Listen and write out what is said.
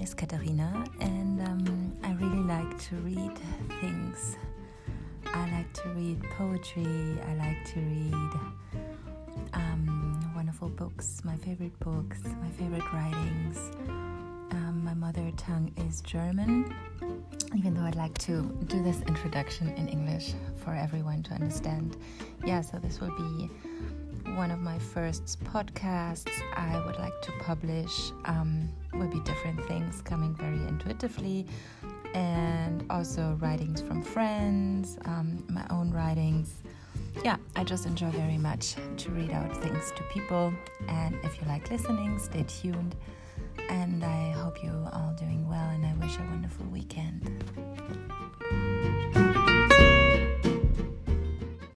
Katharina, and um, I really like to read things. I like to read poetry, I like to read um, wonderful books, my favorite books, my favorite writings. Um, my mother tongue is German, even though I'd like to do this introduction in English for everyone to understand. Yeah, so this will be one of my first podcasts I would like to publish um, will be different things coming very intuitively and also writings from friends, um, my own writings. Yeah, I just enjoy very much to read out things to people. And if you like listening, stay tuned. And I hope you are all doing well, and I wish a wonderful weekend.